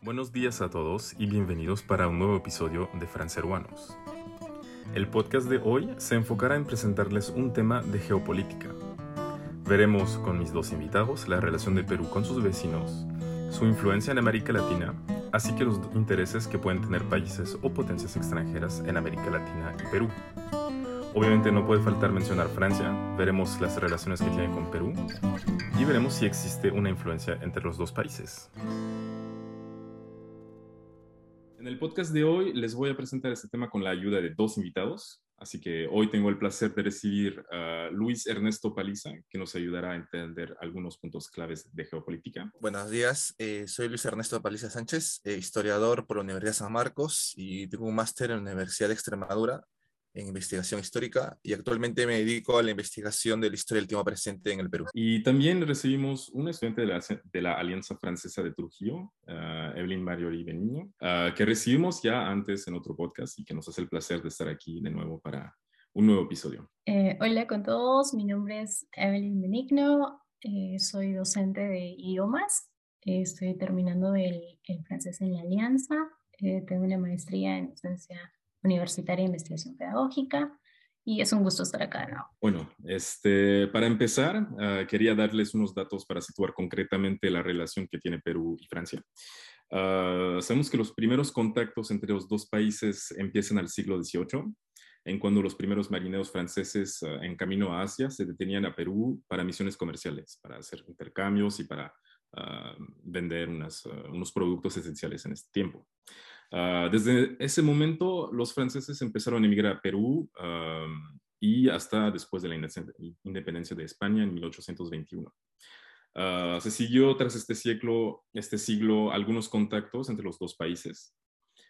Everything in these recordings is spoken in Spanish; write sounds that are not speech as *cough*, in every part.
Buenos días a todos y bienvenidos para un nuevo episodio de Franceruanos. El podcast de hoy se enfocará en presentarles un tema de geopolítica. Veremos con mis dos invitados la relación de Perú con sus vecinos, su influencia en América Latina, así que los intereses que pueden tener países o potencias extranjeras en América Latina y Perú. Obviamente no puede faltar mencionar Francia, veremos las relaciones que tiene con Perú y veremos si existe una influencia entre los dos países. En el podcast de hoy les voy a presentar este tema con la ayuda de dos invitados, así que hoy tengo el placer de recibir a Luis Ernesto Paliza, que nos ayudará a entender algunos puntos claves de geopolítica. Buenos días, eh, soy Luis Ernesto Paliza Sánchez, eh, historiador por la Universidad San Marcos y tengo un máster en la Universidad de Extremadura en investigación histórica y actualmente me dedico a la investigación de la historia del tiempo presente en el Perú. Y también recibimos un estudiante de la, de la Alianza Francesa de Trujillo, uh, Evelyn Mariori Benigno, uh, que recibimos ya antes en otro podcast y que nos hace el placer de estar aquí de nuevo para un nuevo episodio. Eh, hola con todos, mi nombre es Evelyn Benigno, eh, soy docente de idiomas, eh, estoy terminando el, el, francés en la Alianza, tengo una maestría en docencia Universitaria de Investigación Pedagógica y es un gusto estar acá. ¿no? Bueno, este, para empezar, uh, quería darles unos datos para situar concretamente la relación que tiene Perú y Francia. Uh, sabemos que los primeros contactos entre los dos países empiezan al siglo XVIII, en cuando los primeros marineros franceses uh, en camino a Asia se detenían a Perú para misiones comerciales, para hacer intercambios y para vender unas, unos productos esenciales en este tiempo. Uh, desde ese momento, los franceses empezaron a emigrar a Perú um, y hasta después de la independencia de España en 1821. Uh, se siguió tras este siglo, este siglo algunos contactos entre los dos países,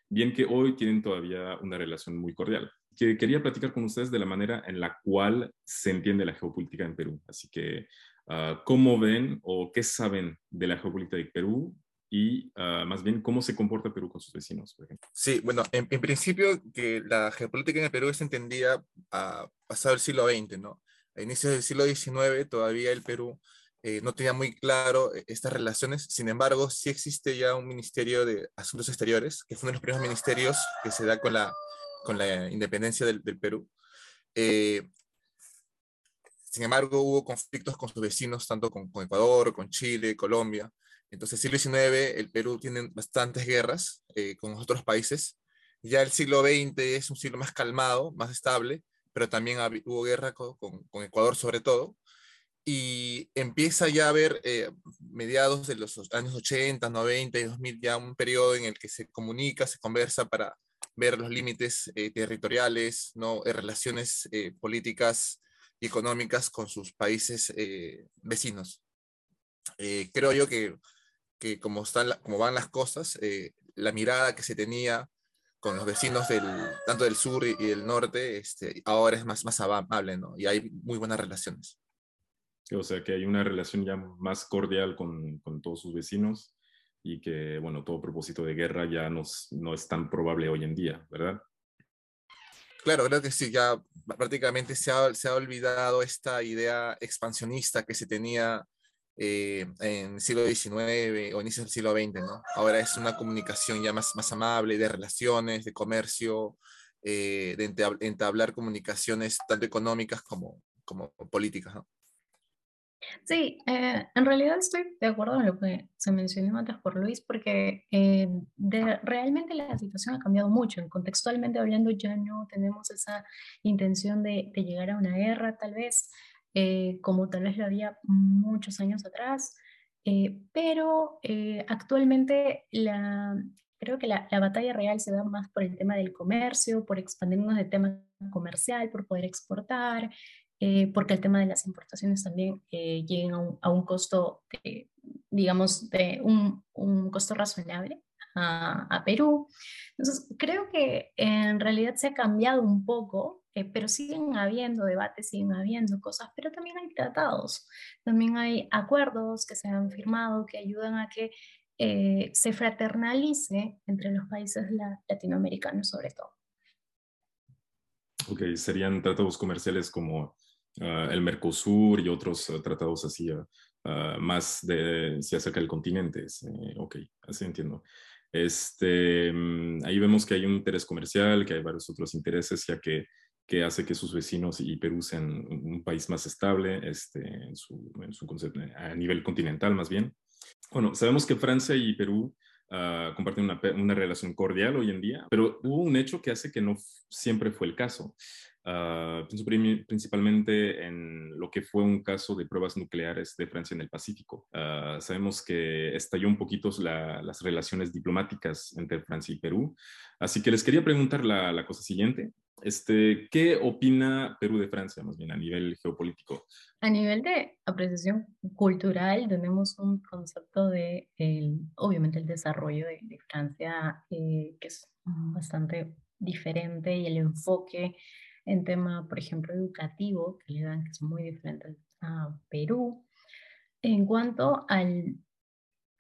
bien que hoy tienen todavía una relación muy cordial. Que quería platicar con ustedes de la manera en la cual se entiende la geopolítica en Perú. Así que, uh, ¿cómo ven o qué saben de la geopolítica de Perú y uh, más bien cómo se comporta Perú con sus vecinos, por ejemplo. Sí, bueno, en, en principio que la geopolítica en el Perú se entendía a pasado el siglo XX, ¿no? A inicios del siglo XIX todavía el Perú eh, no tenía muy claro eh, estas relaciones, sin embargo sí existe ya un Ministerio de Asuntos Exteriores, que fue uno de los primeros ministerios que se da con la, con la independencia del, del Perú. Eh, sin embargo, hubo conflictos con sus vecinos, tanto con, con Ecuador, con Chile, Colombia, entonces, siglo XIX, el Perú tiene bastantes guerras eh, con otros países. Ya el siglo XX es un siglo más calmado, más estable, pero también hubo guerra con, con, con, Ecuador sobre todo. Y empieza ya a haber, eh, mediados de los años 80, 90 y 2000, ya un periodo en el que se comunica, se conversa para ver los límites eh, territoriales, ¿no? relaciones eh, políticas y económicas con sus países eh, vecinos. creo yo que que como, están, como van las cosas, eh, la mirada que se tenía con los vecinos del, tanto del sur y, del norte, este, ahora es más, más amable, ¿no? Y hay muy buenas relaciones. O sea, que hay una relación ya más cordial con, con todos sus vecinos y que, bueno, todo propósito de guerra ya no, no es tan probable hoy en día, ¿verdad? Claro, creo que sí, ya prácticamente se ha, se ha olvidado esta idea expansionista que se tenía eh, en el siglo XIX o inicios del siglo XX, ¿no? Ahora es una comunicación ya más, más amable, de relaciones, de comercio, eh, de entablar comunicaciones tanto económicas como, como políticas, ¿no? Sí, eh, en realidad estoy de acuerdo en lo que se mencionó antes por Luis, porque eh, de, realmente la situación ha cambiado mucho. Contextualmente hablando, ya no tenemos esa intención de, de llegar a una guerra, tal vez eh, como tal vez lo había muchos años atrás, eh, pero eh, actualmente la, creo que la, la, batalla real se da más por el tema del comercio, por expandirnos de tema comercial, por poder exportar, eh, porque el tema de las importaciones también eh, lleguen a un, a un costo, de, digamos, de un, un costo razonable a, a, Perú. Entonces, creo que en realidad se ha cambiado un poco eh, pero siguen habiendo debates, siguen habiendo cosas, pero también hay tratados, también hay acuerdos que se han firmado que ayudan a que eh, se fraternalice entre los países la, latinoamericanos sobre todo. Ok, serían tratados comerciales como uh, el Mercosur y otros uh, tratados así uh, más de si acerca del continente. ok, así entiendo. Este, mm, ahí vemos que hay un interés comercial, que hay varios otros intereses, ya que, que hace que sus vecinos y Perú sean un país más estable este, en su, en su concepto, a nivel continental más bien. Bueno, sabemos que Francia y Perú uh, comparten una, una, relación cordial hoy en día, pero hubo un hecho que hace que no siempre fue el caso. Uh, principalmente en lo que fue un caso de pruebas nucleares de Francia en el Pacífico. Uh, sabemos que estalló un poquito la, las relaciones diplomáticas entre Francia y Perú. Así que les quería preguntar la, la cosa siguiente. Este, ¿Qué opina Perú de Francia, más bien, a nivel geopolítico? A nivel de apreciación cultural, tenemos un concepto de, el, obviamente, el desarrollo de, de Francia, eh, que es bastante diferente, y el enfoque en tema, por ejemplo, educativo, que le dan, que es muy diferente a Perú. En cuanto al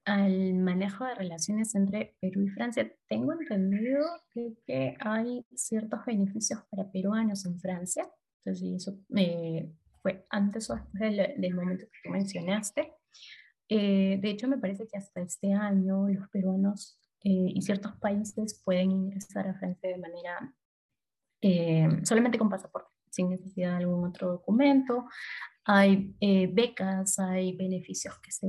al manejo de relaciones entre Perú y Francia. Tengo entendido que, hay ciertos beneficios para peruanos en Francia. Entonces, eso eh, fue antes o después del, momento que tú mencionaste. Eh, de hecho, me parece que hasta este año los peruanos eh, y ciertos países pueden ingresar a Francia de manera solamente con pasaporte, sin necesidad de algún otro documento. Hay becas, hay beneficios que se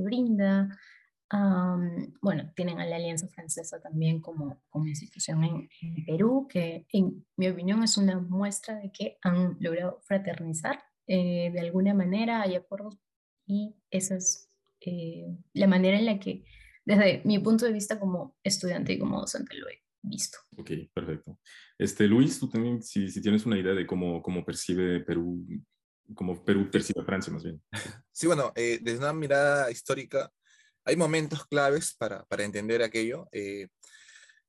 brindan bueno, tienen a la Alianza Francesa también como, como institución en, Perú, que en mi opinión es una muestra de que han logrado fraternizar eh, de alguna manera, hay acuerdos y esa es eh, la manera en la que desde mi punto de vista como estudiante y como docente lo he visto. Ok, perfecto. Este, Luis, tú también, si, si tienes una idea de cómo, cómo percibe Perú, cómo Perú percibe Francia más bien. Sí, bueno, eh, desde una mirada histórica, hay momentos claves para, para entender aquello. Eh,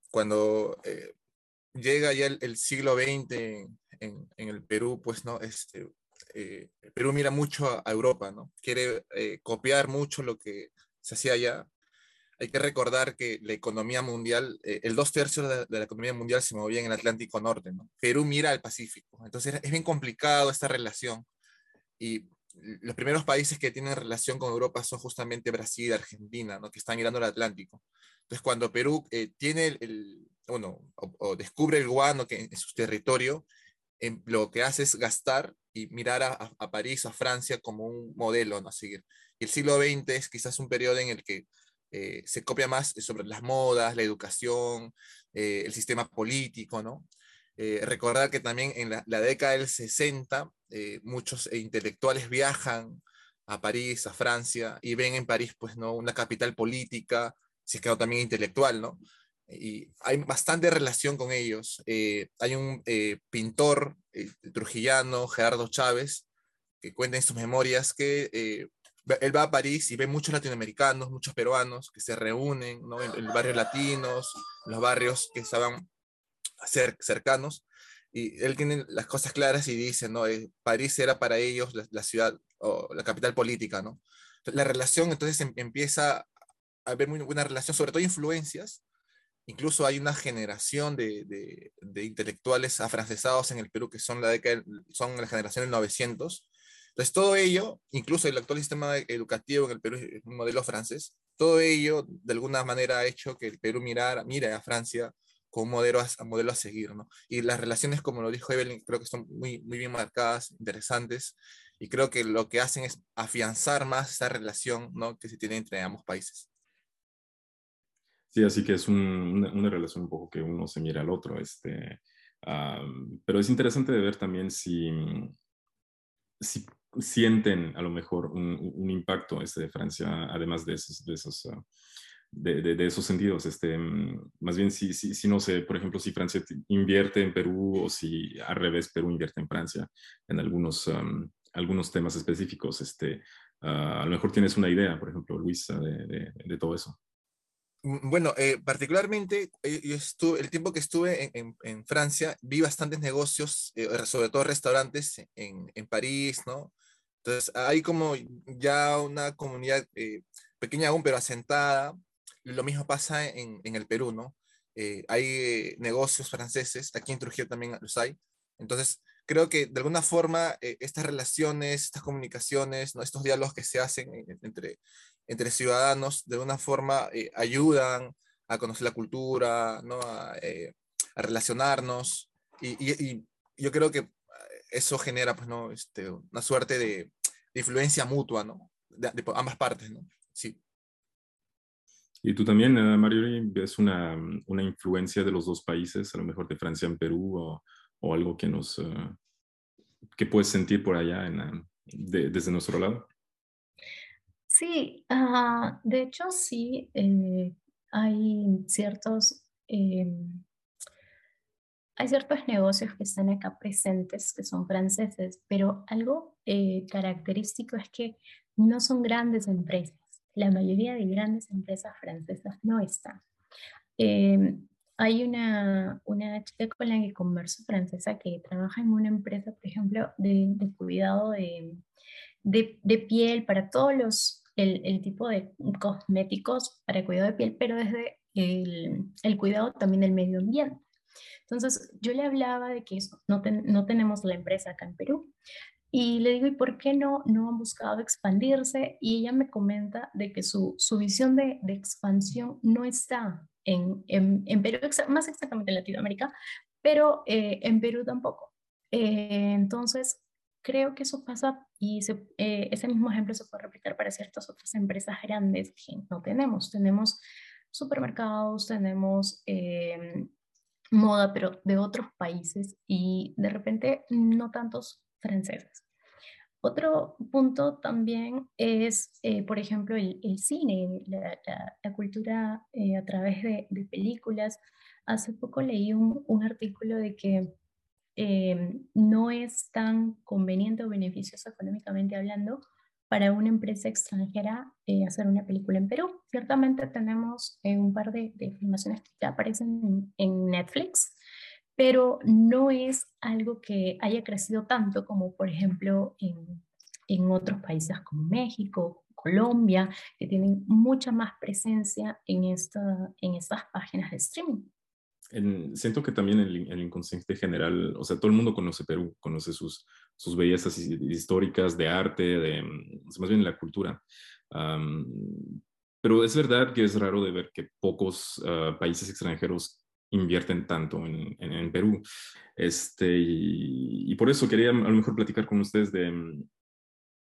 cuando eh, llega ya el, siglo XX en, en, el Perú, pues, ¿no? Este, eh, Perú mira mucho a, Europa, ¿no? Quiere copiar mucho lo que se hacía allá. Hay que recordar que la economía mundial, el dos tercios de, de, la economía mundial se movía en el Atlántico Norte, ¿no? Perú mira al Pacífico. Entonces es bien complicado esta relación. Y los primeros países que tienen relación con Europa son justamente Brasil y Argentina, ¿no? que están mirando al Atlántico. Entonces, cuando Perú eh, tiene el, bueno, o, descubre el guano que en su territorio, em, lo que hace es gastar y mirar a, a, París, a Francia como un modelo ¿no? a seguir. Y el siglo XX es quizás un periodo en el que eh, se copia más sobre las modas, la educación, eh, el sistema político, ¿no? Eh, recordar que también en la, década del 60 eh, muchos intelectuales viajan a París, a Francia, y ven en París pues, ¿no? una capital política, si es que no también intelectual, ¿no? Y hay bastante relación con ellos. Eh, hay un pintor trujillano, Gerardo Chávez, que cuenta en sus memorias que él va a París y ve muchos latinoamericanos, muchos peruanos que se reúnen ¿no? en, en barrios latinos, los barrios que estaban cercanos, y él tiene las cosas claras y dice, ¿no? Eh, París era para ellos la, ciudad o la capital política, ¿no? La relación entonces em, empieza a haber muy buena relación, sobre todo influencias. Incluso hay una generación de, de, intelectuales afrancesados en el Perú que son la, década, son la generación del 900. Entonces todo ello, incluso el actual sistema educativo en el Perú modelo francés, todo ello de alguna manera ha hecho que el Perú mirara, mire a Francia con un modelo a, modelo a seguir, ¿no? Y las relaciones, como lo dijo Evelyn, creo que son muy, muy bien marcadas, interesantes, y creo que lo que hacen es afianzar más esa relación, ¿no? Que se tiene entre ambos países. Sí, así que es una, una, relación un poco que uno se mira al otro, este, pero es interesante de ver también si, si sienten a lo mejor un, un impacto este de Francia, además de esos, de esos uh, de, de, esos sentidos. Este, más bien, si, si, si, no sé, por ejemplo, si Francia invierte en Perú o si al revés Perú invierte en Francia en algunos, algunos temas específicos. Este, ah, a lo mejor tienes una idea, por ejemplo, Luisa, de, de, todo eso. Mm, bueno, eh, particularmente, eh, estuve, el tiempo que estuve en, en, Francia, vi bastantes negocios, eh, sobre todo restaurantes en, en, París, ¿no? Entonces, hay como ya una comunidad pequeña aún, pero asentada, lo mismo pasa en, en el Perú, ¿no? Eh, hay eh, negocios franceses, aquí en Trujillo también los hay. Entonces, creo que de alguna forma eh, estas relaciones, estas comunicaciones, ¿no? estos diálogos que se hacen entre, entre ciudadanos, de alguna forma ayudan a conocer la cultura, ¿no? a, eh, relacionarnos. Y, yo creo que eso genera pues, ¿no? este, una suerte de, influencia mutua ¿no? de, ambas partes. ¿no? Sí. Y tú también, uh, Mario, ves una, una, influencia de los dos países, a lo mejor de Francia en Perú o, o algo que nos uh, que puedes sentir por allá en, desde nuestro lado. Sí, uh, de hecho sí, eh, hay ciertos eh, hay ciertos negocios que están acá presentes que son franceses, pero algo eh, característico es que no son grandes empresas la mayoría de grandes empresas francesas no están. Em, hay una, una, chica con la que converso francesa que trabaja en una empresa, por ejemplo, de, cuidado de, de, piel para todos los, el, tipo de cosméticos para cuidado de piel, pero desde el, el cuidado también del medio ambiente. Entonces, yo le hablaba de que eso, no, no tenemos la empresa acá en Perú, y le digo, ¿y por qué no, no han buscado expandirse? Y ella me comenta de que su, su visión de, de, expansión no está en, en, en, Perú, más exactamente en Latinoamérica, pero eh, en Perú tampoco. Eh, entonces, creo que eso pasa y eh, ese mismo ejemplo se puede replicar para ciertas otras empresas grandes que no tenemos. Tenemos supermercados, tenemos moda, pero de otros países y de repente no tantos franceses. Otro punto también es, eh, por ejemplo, el, cine, la, cultura eh, a través de, películas. Hace poco leí un, artículo de que eh, no es tan conveniente o beneficioso económicamente hablando para una empresa extranjera hacer una película en Perú. Ciertamente tenemos un par de, de, filmaciones que ya aparecen en Netflix, pero no es algo que haya crecido tanto como, por ejemplo, en, en otros países como México, Colombia, que tienen mucha más presencia en, esta, en estas páginas de streaming. siento que también el, el, inconsciente general, o sea, todo el mundo conoce Perú, conoce sus, sus bellezas históricas de arte, de, más bien la cultura. pero es verdad que es raro de ver que pocos ah, países extranjeros invierten tanto en, en, Perú. Este, y, por eso quería a lo mejor platicar con ustedes de,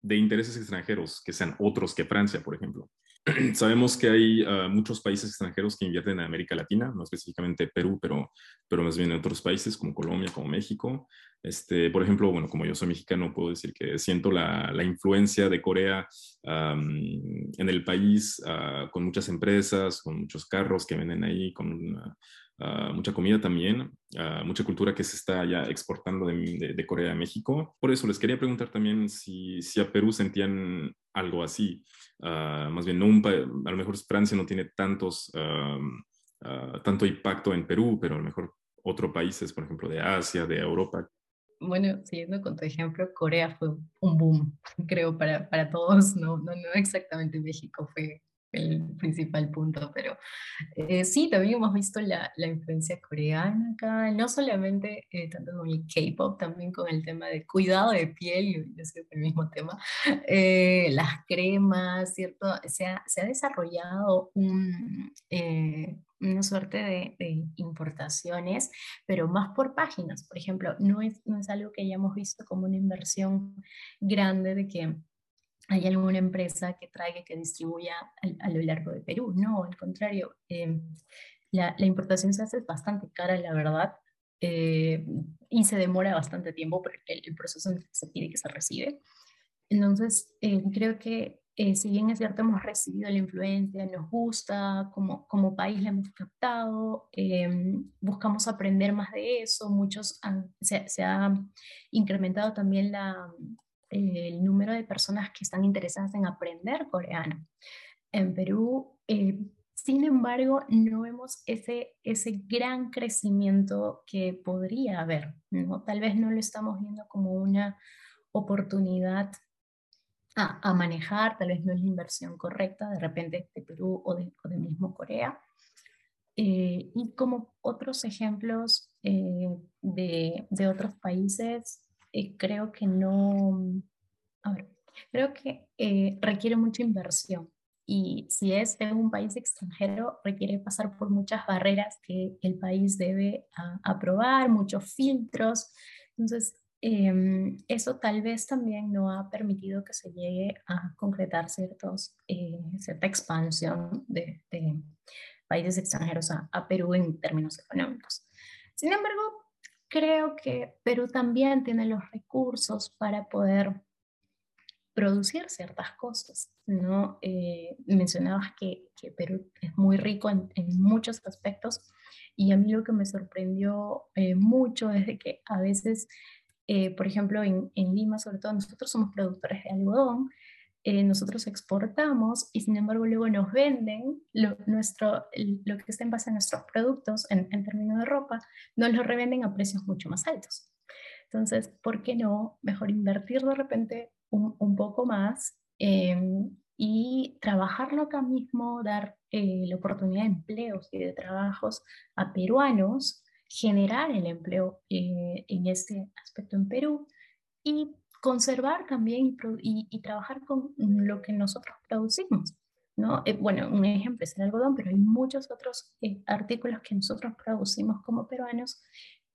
de intereses extranjeros que sean otros que Francia, por ejemplo. *clears throat* Sabemos que hay ah, muchos países extranjeros que invierten en América Latina, no específicamente Perú, pero, pero más bien en otros países como Colombia, como México. Este, por ejemplo, bueno, como yo soy mexicano, puedo decir que siento la, la influencia de Corea en el país ah, con muchas empresas, con muchos carros que venden ahí, con una, Ah, mucha comida también, uh, mucha cultura que se está ya exportando de, de, Corea a México. Por eso les quería preguntar también si, si a Perú sentían algo así. Uh, más bien, no un a lo mejor Francia no tiene tantos, tanto impacto en Perú, pero a lo mejor otros países, por ejemplo, de Asia, de Europa. Bueno, siguiendo con tu ejemplo, Corea fue un boom, *laughs* creo, para, para todos, no, no, no exactamente México, fue el principal punto, pero eh, sí, también hemos visto la, la, influencia coreana acá, no solamente eh, tanto con el K-pop, también con el tema de cuidado de piel, yo sé el mismo tema, eh, las cremas, ¿cierto? Se ha, se ha desarrollado un, una suerte de, de, importaciones, pero más por páginas, por ejemplo, no es, no es algo que hayamos visto como una inversión grande de que hay alguna empresa que traiga, que distribuya a, lo largo de Perú. No, al contrario, eh, la, la, importación se hace bastante cara, la verdad, eh, y se demora bastante tiempo porque el, proceso se pide que se recibe. Entonces, eh, creo que si bien es cierto, hemos recibido la influencia, nos gusta, como, como país la hemos captado, buscamos aprender más de eso, muchos se, se ha incrementado también la, el número de personas que están interesadas en aprender coreano. En Perú, eh, sin embargo, no vemos ese, ese gran crecimiento que podría haber. ¿no? Tal vez no lo estamos viendo como una oportunidad a, a, manejar, tal vez no es la inversión correcta de repente de Perú o de, de mismo Corea. Eh, y como otros ejemplos eh, de, de, otros países, eh, creo que no, a ver, creo que eh, requiere mucha inversión y si es en un país extranjero requiere pasar por muchas barreras que el país debe aprobar, muchos filtros. Entonces, em, eso tal vez también no ha permitido que se llegue a concretar ciertos, eh, cierta expansión de, países extranjeros a, a Perú en términos económicos. Sin embargo, creo que Perú también tiene los recursos para poder producir ciertas cosas, ¿no? Eh, mencionabas que, que, Perú es muy rico en, muchos aspectos y a mí lo que me sorprendió eh, mucho es de que a veces, eh, por ejemplo, en, Lima, sobre todo nosotros somos productores de algodón, nosotros exportamos y sin embargo luego nos venden lo, nuestro, lo que está en base a nuestros productos en, en términos de ropa, nos lo revenden a precios mucho más altos. Entonces, ¿por qué no mejor invertir de repente un, poco más em, y trabajarlo acá mismo, dar eh, la oportunidad de empleos y de trabajos a peruanos, generar el empleo eh, en este aspecto en Perú y conservar también y, y, trabajar con lo que nosotros producimos. ¿no? Eh, bueno, un ejemplo es el algodón, pero hay muchos otros artículos que nosotros producimos como peruanos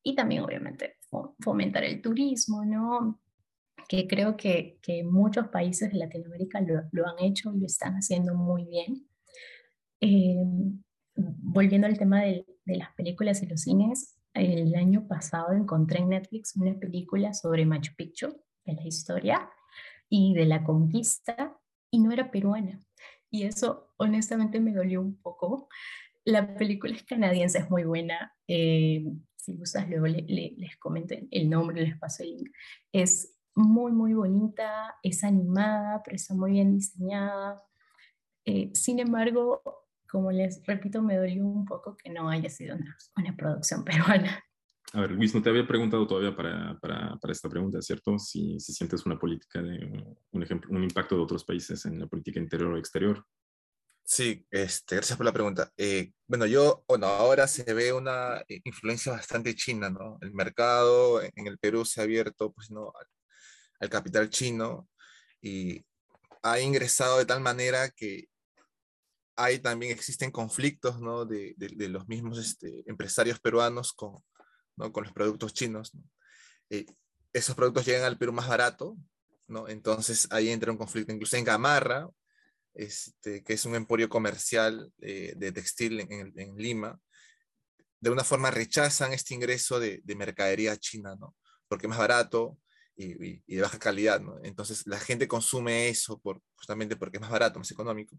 y también obviamente fomentar el turismo, ¿no? que creo que, que muchos países de Latinoamérica lo, lo, han hecho y lo están haciendo muy bien. Eh, volviendo al tema de, de, las películas y los cines, el año pasado encontré en Netflix una película sobre Machu Picchu, de la historia y de la conquista, y no era peruana. Y eso honestamente me dolió un poco. La película es canadiense, es muy buena. Eh, si gustas, luego le, le, les comento el nombre, les paso el link. Es muy, muy bonita, es animada, pero está muy bien diseñada. Eh, sin embargo, como les repito, me dolió un poco que no haya sido una, una producción *laughs* peruana. A ver, Luis, no te había preguntado todavía para, para, para esta pregunta, ¿cierto? Si, si, sientes una política de un, ejemplo, un impacto de otros países en la política interior o exterior. Sí, este, gracias por la pregunta. Eh, bueno, yo, bueno, ahora se ve una influencia bastante china, ¿no? El mercado en el Perú se ha abierto, pues, ¿no? al capital chino y ha ingresado de tal manera que hay también existen conflictos ¿no? de, de, los mismos este, empresarios peruanos con, ¿no? con los productos chinos. Eh, esos productos llegan al Perú más barato, ¿no? entonces ahí entra un conflicto. Incluso en Gamarra, este, que es un emporio comercial eh, de textil en, Lima, de una forma rechazan este ingreso de, de mercadería china, ¿no? porque es más barato, y, de baja calidad, ¿no? Entonces la gente consume eso por, justamente porque es más barato, más económico.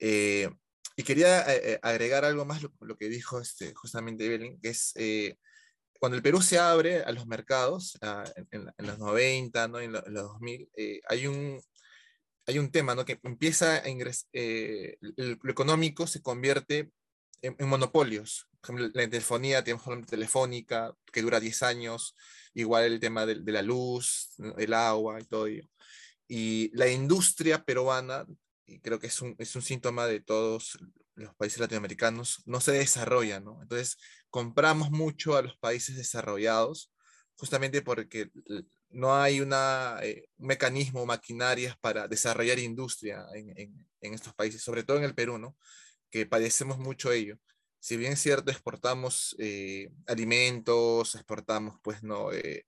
Eh, y quería agregar algo más lo, lo, que dijo este, justamente Evelyn, que es cuando el Perú se abre a los mercados, en, los 90, ¿no? en, los 2000, hay, un, hay un tema ¿no? que empieza a ingresar, lo económico se convierte en, en monopolios. Por ejemplo, la telefonía, tenemos la telefónica, que dura 10 años, igual el tema de, de la luz, el agua y todo ello. Y la industria peruana, y creo que es un, es un síntoma de todos los países latinoamericanos, no se desarrolla, ¿no? Entonces, compramos mucho a los países desarrollados justamente porque no hay una, eh, un mecanismo, maquinarias para desarrollar industria en, en, en, estos países, sobre todo en el Perú, ¿no? Que padecemos mucho ello si bien cierto, exportamos eh, alimentos, exportamos, pues, ¿no? Eh,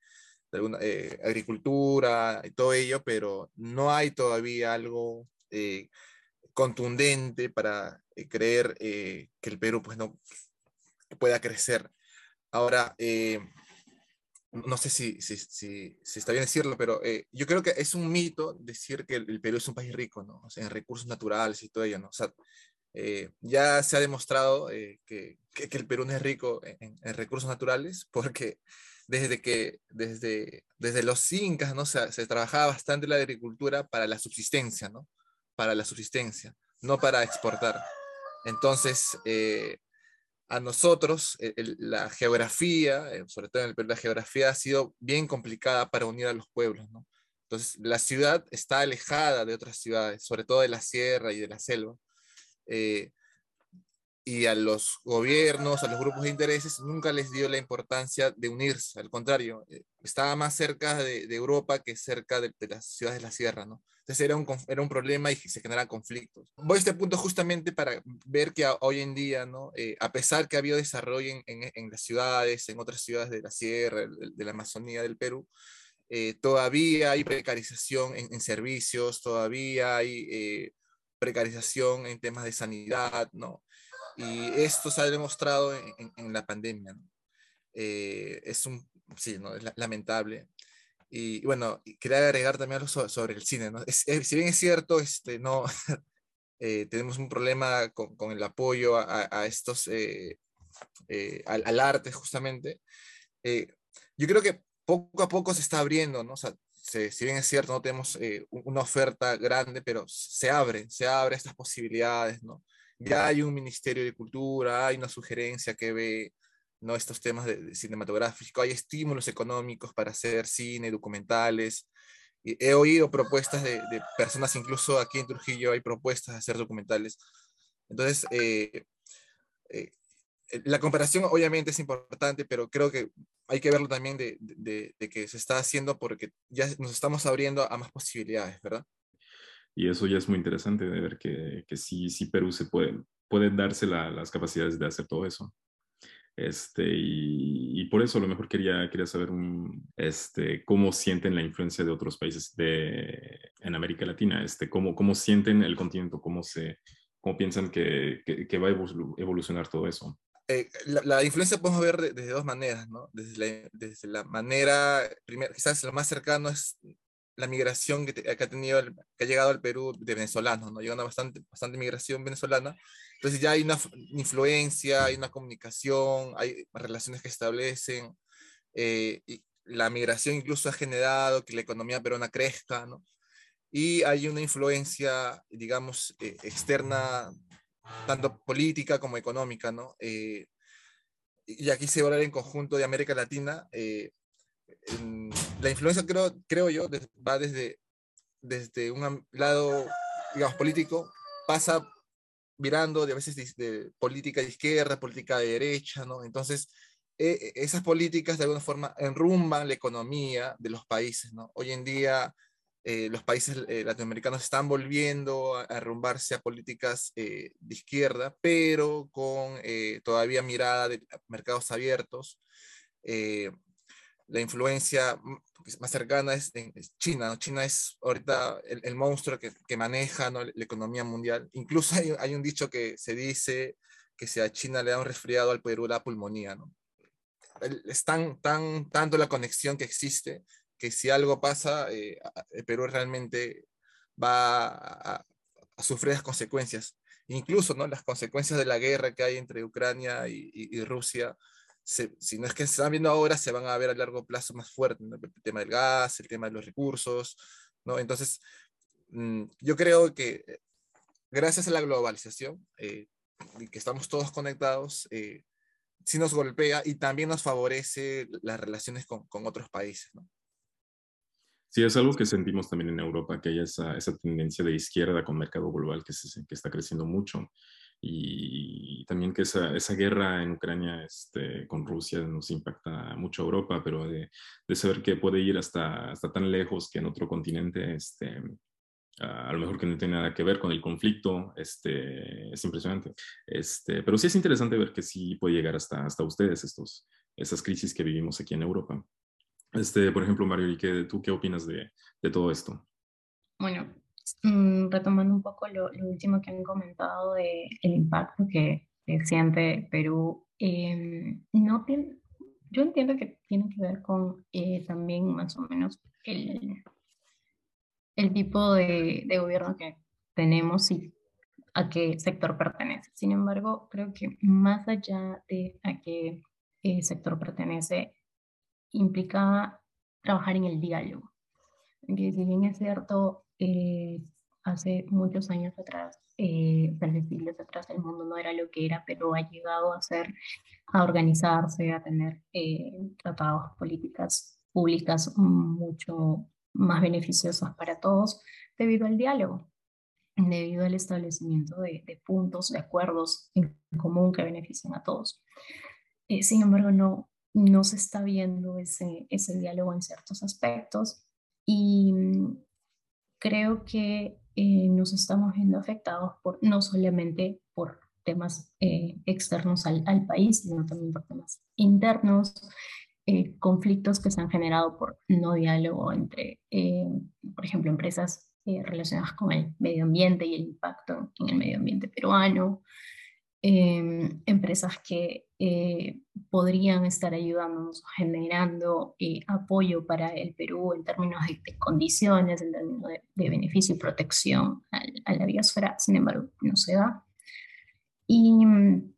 eh, agricultura y todo ello, pero no hay todavía algo contundente para creer que el Perú, pues, no pueda crecer. Ahora, no sé si, si, si, está bien decirlo, pero yo creo que es un mito decir que el, Perú es un país rico, ¿no? En recursos naturales y todo ello, ¿no? O sea, eh, ya se ha demostrado eh, que, que, el Perú no es rico en, recursos naturales porque desde que desde, desde los incas ¿no? se, se, trabajaba bastante la agricultura para la subsistencia, ¿no? Para la subsistencia, no para exportar. Entonces, eh, a nosotros el, la geografía, eh, sobre todo en el Perú, la geografía ha sido bien complicada para unir a los pueblos. Entonces, la ciudad está alejada de otras ciudades, sobre todo de la sierra y de la selva. Eh, y a los gobiernos, a los grupos de intereses, nunca les dio la importancia de unirse, al contrario, eh, estaba más cerca de, Europa que cerca de, las ciudades de la sierra, ¿no? Entonces era un, era un problema y se generan conflictos. Voy a este punto justamente para ver que hoy en día, ¿no? Eh, a pesar que ha habido desarrollo en, en, las ciudades, en otras ciudades de la sierra, de, la Amazonía del Perú, eh, todavía hay precarización en, servicios, todavía hay precarización en temas de sanidad, ¿no? Y esto se ha demostrado en, en, la pandemia. Eh, es un, sí, ¿no? es lamentable. Y, bueno, quería agregar también algo sobre, el cine. ¿no? si bien es cierto, este, no, *laughs* eh, tenemos un problema con, con el apoyo a, a estos, eh, al, al, arte justamente, yo creo que poco a poco se está abriendo, ¿no? O sea, si bien es cierto, no tenemos una oferta grande, pero se abre, se abre estas posibilidades, ¿no? Ya hay un Ministerio de Cultura, hay una sugerencia que ve ¿no? estos temas de, cinematográficos, hay estímulos económicos para hacer cine, documentales. Y he oído propuestas de, personas, incluso aquí en Trujillo hay propuestas de hacer documentales. Entonces, eh, eh, la comparación obviamente es importante, pero creo que hay que verlo también de, de, que se está haciendo porque ya nos estamos abriendo a más posibilidades, ¿verdad? Y eso ya es muy interesante de ver que, que sí, sí Perú se puede, puede darse las capacidades de hacer todo eso. Este, y, por eso a lo mejor quería, quería saber este, cómo sienten la influencia de otros países de, en América Latina, este, cómo, cómo sienten el continente, cómo, se, cómo piensan que, que, va a evolucionar todo eso. Eh, la, influencia podemos ver de, de dos maneras, ¿no? Desde la, desde la manera, primero, quizás lo más cercano es la migración que, ha tenido, que ha llegado al Perú de venezolanos, ¿no? Llegando bastante, bastante migración venezolana. Entonces ya hay una influencia, hay una comunicación, hay relaciones que establecen. Eh, y la migración incluso ha generado que la economía peruana crezca, ¿no? Y hay una influencia, digamos, eh, externa, tanto política como económica, ¿no? Eh, y aquí se va a hablar en conjunto de América Latina la influencia, creo, creo yo, va desde, desde un lado, digamos, político, pasa mirando de a veces de, política de izquierda, política de derecha, ¿no? Entonces, e, e, esas políticas de alguna forma enrumban la economía de los países, ¿no? Hoy en día eh, los países eh, latinoamericanos están volviendo a, enrumbarse a políticas eh, de izquierda, pero con todavía mirada de mercados abiertos la influencia más cercana es, China. ¿no? China es ahorita el, monstruo que, que maneja ¿no? la economía mundial. Incluso hay, hay, un dicho que se dice que si a China le da un resfriado, al Perú la pulmonía. ¿no? Es tan, tan, tanto la conexión que existe que si algo pasa, eh, el Perú realmente va a, sufrir las consecuencias. Incluso ¿no? las consecuencias de la guerra que hay entre Ucrania y, y Rusia si no es que se están viendo ahora, se van a ver a largo plazo más fuerte, el tema del gas, el tema de los recursos, ¿no? Entonces, mm, yo creo que eh, gracias a la globalización, eh, y que estamos todos conectados, eh, sí nos golpea y también nos favorece las relaciones con, con otros países, ¿no? Sí, es algo que sentimos también en Europa, que hay esa, esa tendencia de izquierda con mercado global que, se, que está creciendo mucho y también que esa, esa guerra en Ucrania este, con Rusia nos impacta mucho a Europa, pero de, de, saber que puede ir hasta, hasta tan lejos que en otro continente, este, a lo mejor que no tiene nada que ver con el conflicto, este, es impresionante. Este, pero sí es interesante ver que sí puede llegar hasta, hasta ustedes estos, esas crisis que vivimos aquí en Europa. Este, por ejemplo, Mario, ¿y qué, tú qué opinas de, de todo esto? Bueno, Mm, retomando un poco lo, último que han comentado el impacto que, siente Perú, em, no yo entiendo que tiene que ver con eh, también más o menos el, el tipo de, de, gobierno que tenemos y a qué sector pertenece. Sin embargo, creo que más allá de a qué eh, sector pertenece, implica trabajar en el diálogo. Que si bien es cierto, eh, hace muchos años atrás, eh, siglos atrás, el mundo no era lo que era, pero ha llegado a ser, a organizarse, a tener eh, tratados, políticas públicas mucho más beneficiosas para todos debido al diálogo. debido al establecimiento de, puntos, de acuerdos en común que beneficien a todos. Eh, sin embargo, no, no se está viendo ese, ese diálogo en ciertos aspectos y creo que eh, nos estamos viendo afectados por, no solamente por temas eh, externos al, país, sino también por temas internos, eh, conflictos que se han generado por no diálogo entre, por ejemplo, empresas relacionadas con el medio ambiente y el impacto en el medio ambiente peruano, Em, empresas que eh, podrían estar ayudándonos, generando eh, apoyo para el Perú en términos de, condiciones, en términos de, beneficio y protección a, la biosfera, sin embargo, no se da. Y mm,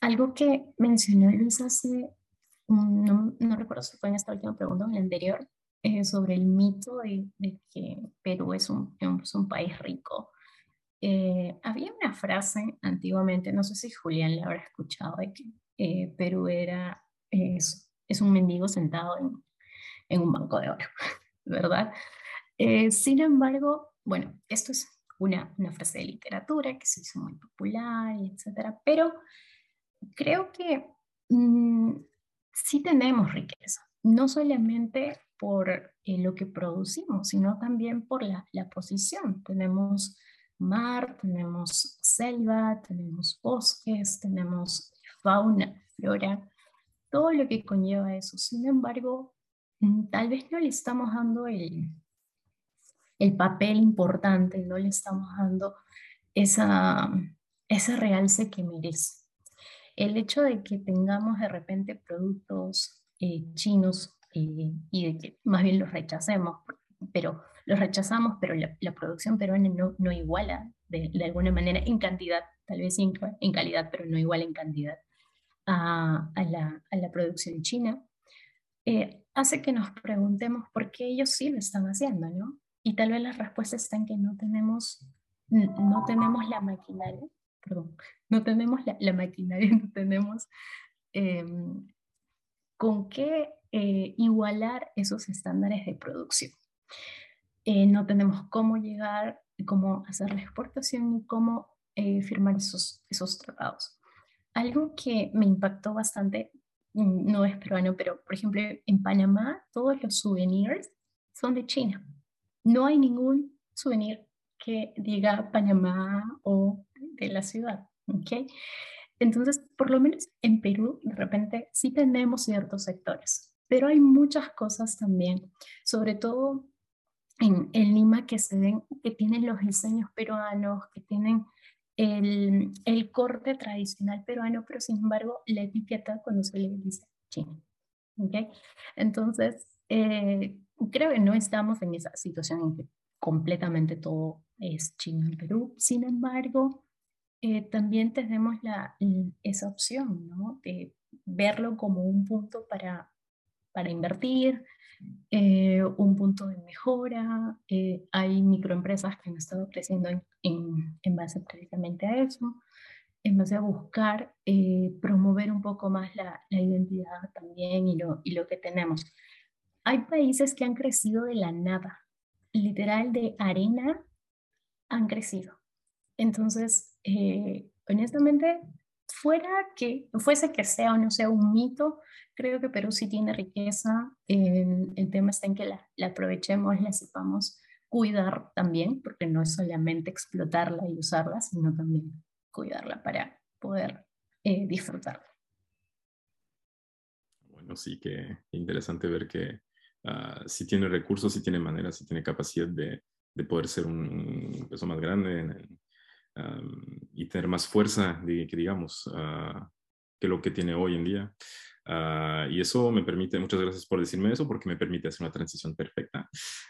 algo que mencionó Luis hace, no, no, recuerdo si fue en esta última pregunta o en la anterior, eh, sobre el mito de, que Perú es un, es un país rico. Eh, había una frase antiguamente, no sé si Julián la habrá escuchado, de que eh, Perú era, es, un mendigo sentado en, en, un banco de oro, *laughs* ¿verdad? Eh, sin embargo, bueno, esto es una, una, frase de literatura que se hizo muy popular, etcétera, pero creo que mm, sí tenemos riqueza, no solamente por lo que producimos, sino también por la, la posición. Tenemos mar, tenemos selva, tenemos bosques, tenemos fauna, flora, todo lo que conlleva eso. Sin embargo, mm, tal vez no le estamos dando el, el papel importante, no le estamos dando esa, ese realce que merece. El hecho de que tengamos de repente productos eh, chinos eh, y de que más bien los rechacemos, pero los rechazamos, pero la, producción peruana no, no iguala de, de, alguna manera en cantidad, tal vez en, en calidad, pero no iguala en cantidad a, a, la, a la, producción china, eh, hace que nos preguntemos por qué ellos sí lo están haciendo, ¿no? Y tal vez la respuesta está en que no tenemos, no tenemos la maquinaria, perdón, no tenemos la, la maquinaria, *laughs* no tenemos em, con qué eh, igualar esos estándares de producción. Eh, no tenemos cómo llegar, cómo hacer la exportación y cómo eh, firmar esos, esos tratados. Algo que me impactó bastante, mm, no es peruano, pero por ejemplo en Panamá todos los souvenirs son de China. No hay ningún souvenir que diga Panamá o de la ciudad. ¿okay? Entonces, por lo menos en Perú, de repente sí tenemos ciertos sectores, pero hay muchas cosas también, sobre todo en, Lima que se ven, que tienen los diseños peruanos, que tienen el, el, corte tradicional peruano, pero sin embargo la etiqueta cuando se le dice chino. ¿okay? Entonces, eh, creo que no estamos en esa situación en que completamente todo es chino en Perú. Sin embargo, eh, también tenemos la, esa opción ¿no? de verlo como un punto para, para invertir, eh, un punto de mejora. Eh, hay microempresas que han estado creciendo en, base precisamente a eso, en base a buscar eh, promover un poco más la, la, identidad también y lo, y lo que tenemos. Hay países que han crecido de la nada, literal de arena, han crecido. Entonces, honestamente, fuera que fuese que sea o no sea un mito, creo que Perú sí tiene riqueza. El, el tema está en que la, la, aprovechemos, la sepamos cuidar también, porque no es solamente explotarla y usarla, sino también cuidarla para poder eh, disfrutarla. Bueno, sí que interesante ver que uh, si tiene recursos, si tiene maneras, si tiene capacidad de, de poder ser un peso más grande um, y tener más fuerza, que digamos, uh, que lo que tiene hoy en día. Uh, y eso me permite, muchas gracias por decirme eso, porque me permite hacer una transición perfecta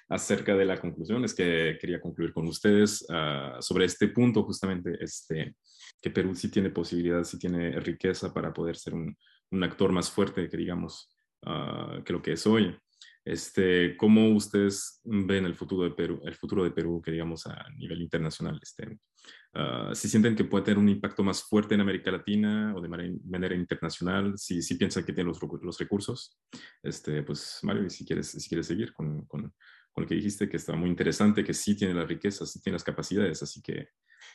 acerca de la conclusión. Es que quería concluir con ustedes uh, sobre este punto, justamente, este, que Perú sí tiene posibilidad, sí tiene riqueza para poder ser un, actor más fuerte, que digamos, que lo que es hoy. Este, ¿Cómo ustedes ven el futuro de Perú, el futuro de Perú que digamos a nivel internacional? Este, uh, si sienten que puede tener un impacto más fuerte en América Latina o de manera, internacional, si, si piensan que tiene los, los, recursos, este, pues Mario, si quieres, si quieres seguir con, con, con el que dijiste que está muy interesante, que sí tiene las riquezas, sí tiene las capacidades, así que,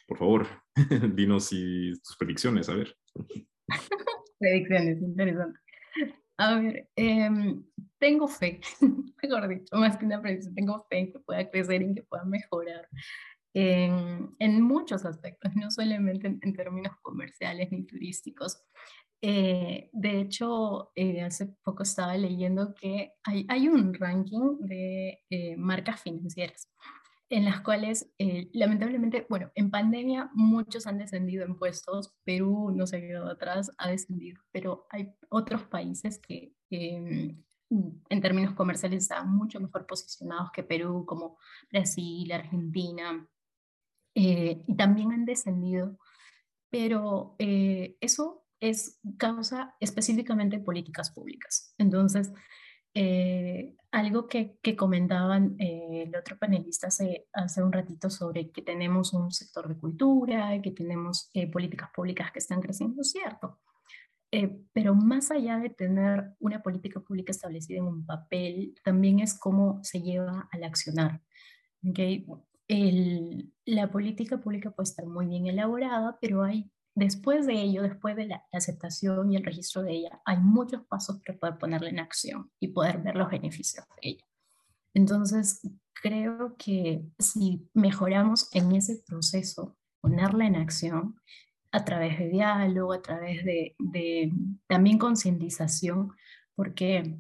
por favor, *laughs* dinos tus predicciones, a ver. *laughs* predicciones, interesante. A ver, em, tengo fe, *laughs* mejor dicho, más que una predicción, tengo fe en que pueda crecer y que pueda mejorar en, en muchos aspectos, no solamente en, términos comerciales ni turísticos. Eh, de hecho, eh, hace poco estaba leyendo que hay, hay un ranking de eh, marcas financieras en las cuales lamentablemente, bueno, en pandemia muchos han descendido en puestos, Perú no se ha quedado atrás, ha descendido, pero hay otros países que en términos comerciales están mucho mejor posicionados que Perú, como Brasil, Argentina, eh, y también han descendido, pero eh, eso es causa específicamente de políticas públicas. Entonces, eh, algo que, que comentaban el otro panelista hace, hace un ratito sobre que tenemos un sector de cultura, y que tenemos políticas públicas que están creciendo, cierto. pero más allá de tener una política pública establecida en un papel, también es cómo se lleva al accionar. ¿okay? la política pública puede estar muy bien elaborada, pero hay, después de ello, después de la, aceptación y el registro de ella, hay muchos pasos para poder ponerla en acción y poder ver los beneficios de ella. Entonces, creo que si mejoramos en ese proceso, ponerla en acción a través de diálogo, a través de, también concientización, porque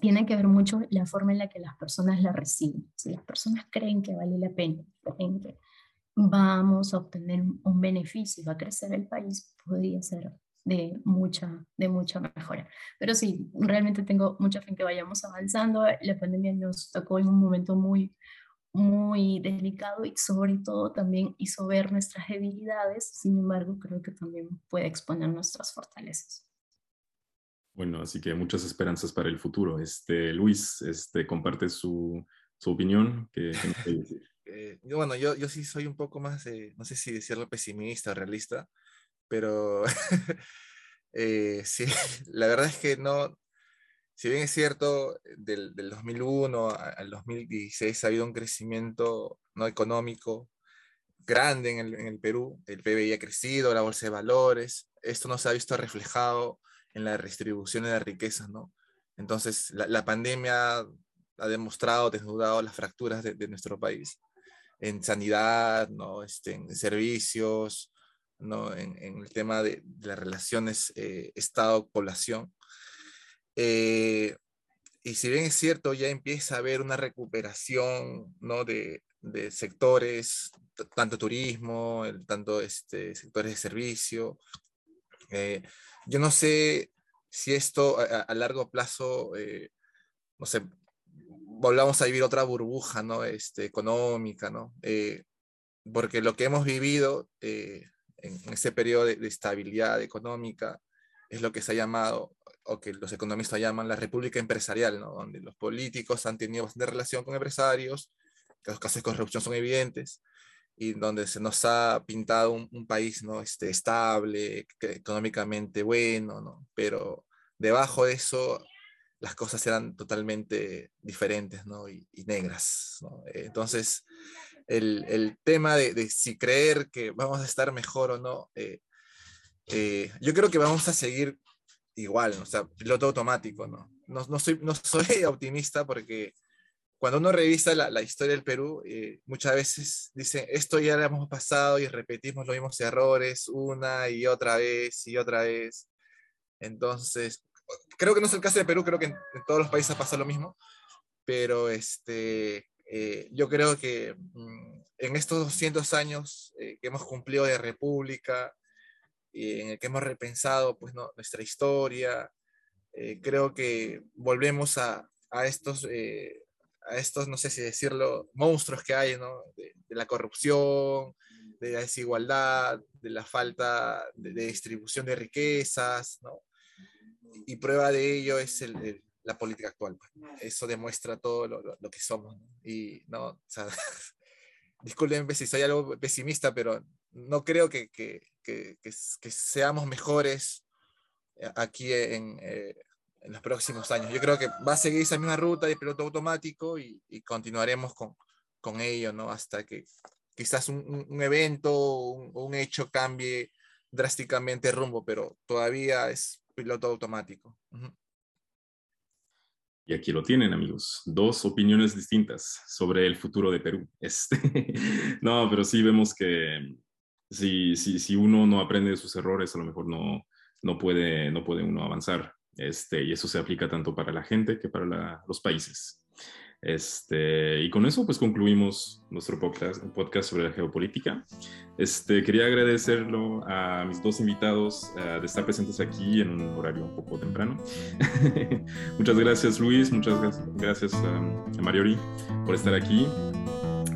tiene que ver mucho la forma en la que las personas la reciben. Si las personas creen que vale la pena, creen que vamos a obtener un beneficio, va a crecer el país, podría ser de mucha, de mucha mejora. Pero sí, realmente tengo mucha fe en que vayamos avanzando. La pandemia nos tocó en un momento muy, muy delicado y sobre todo también hizo ver nuestras debilidades. Sin embargo, creo que también puede exponer nuestras fortalezas. Bueno, así que muchas esperanzas para el futuro. Este, Luis, este, comparte su, su opinión. ¿Qué, eh, bueno, yo, yo sí soy un poco más, no sé si decirlo pesimista o realista, pero *laughs* eh, sí, *laughs* la verdad es que no, si bien es cierto, del, del 2001 al 2016 ha habido un crecimiento no económico grande en el, en el Perú, el PBI ha crecido, la bolsa de valores, esto no se ha visto reflejado en la redistribución de la riqueza, ¿no? Entonces, la, pandemia ha demostrado, desnudado las fracturas de, nuestro país en sanidad, ¿no? Este, en servicios, ¿no? En, el tema de, las relaciones eh, Estado-población. Eh, y si bien es cierto, ya empieza a haber una recuperación ¿no? de, sectores, tanto turismo, tanto este, sectores de servicio, eh, yo no sé si esto a, largo plazo, no sé, volvamos a vivir otra burbuja, ¿no? Este, económica, ¿no? Eh, porque lo que hemos vivido en, ese periodo de, estabilidad económica es lo que se ha llamado, o que los economistas llaman la república empresarial, ¿no? Donde los políticos han tenido bastante relación con empresarios, que los casos de corrupción son evidentes, y donde se nos ha pintado un, país ¿no? este, estable, económicamente bueno, ¿no? pero debajo de eso las cosas eran totalmente diferentes ¿no? y, negras. ¿no? Entonces, el, el tema de, de, si creer que vamos a estar mejor o no, eh, eh, yo creo que vamos a seguir igual, o sea, piloto automático, ¿no? No, no, soy, no soy *laughs* optimista porque cuando uno revisa la, historia del Perú, eh, muchas veces dice, esto ya lo hemos pasado y repetimos los mismos errores una y otra vez y otra vez. Entonces, creo que no es el caso de Perú, creo que en, todos los países pasa lo mismo, pero este, eh, yo creo que mm, en estos 200 años eh, que hemos cumplido de república, y en el que hemos repensado pues, nuestra historia, creo que volvemos a, a estos a estos, no sé si decirlo, monstruos que hay, ¿no? De, la corrupción, de la desigualdad, de la falta de, distribución de riquezas, ¿no? Y prueba de ello es el, la política actual. Pues. Eso demuestra todo lo, lo, que somos. Y no, o sea, *laughs* disculpen si soy algo pesimista, pero no creo que, que, que, que seamos mejores aquí en, eh, en los próximos años. Yo creo que va a seguir esa misma ruta de piloto automático y, continuaremos con, con, ello, ¿no? Hasta que quizás un, un evento o un, hecho cambie drásticamente el rumbo, pero todavía es piloto automático. Y aquí lo tienen, amigos. Dos opiniones distintas sobre el futuro de Perú. *laughs* Este, no, pero sí vemos que si, si, si uno no aprende de sus errores, a lo mejor no, no, puede, no puede uno avanzar. Este, y eso se aplica tanto para la gente que para los países. Este, y con eso pues concluimos nuestro podcast, podcast sobre la geopolítica. Este, quería agradecerlo a mis dos invitados uh, de estar presentes aquí en un horario un poco temprano. *laughs* muchas gracias Luis, muchas gracias a Mariori por estar aquí.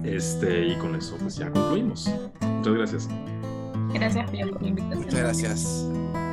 Este, y con eso pues ya concluimos. Muchas gracias. Gracias por la invitación. Muchas gracias.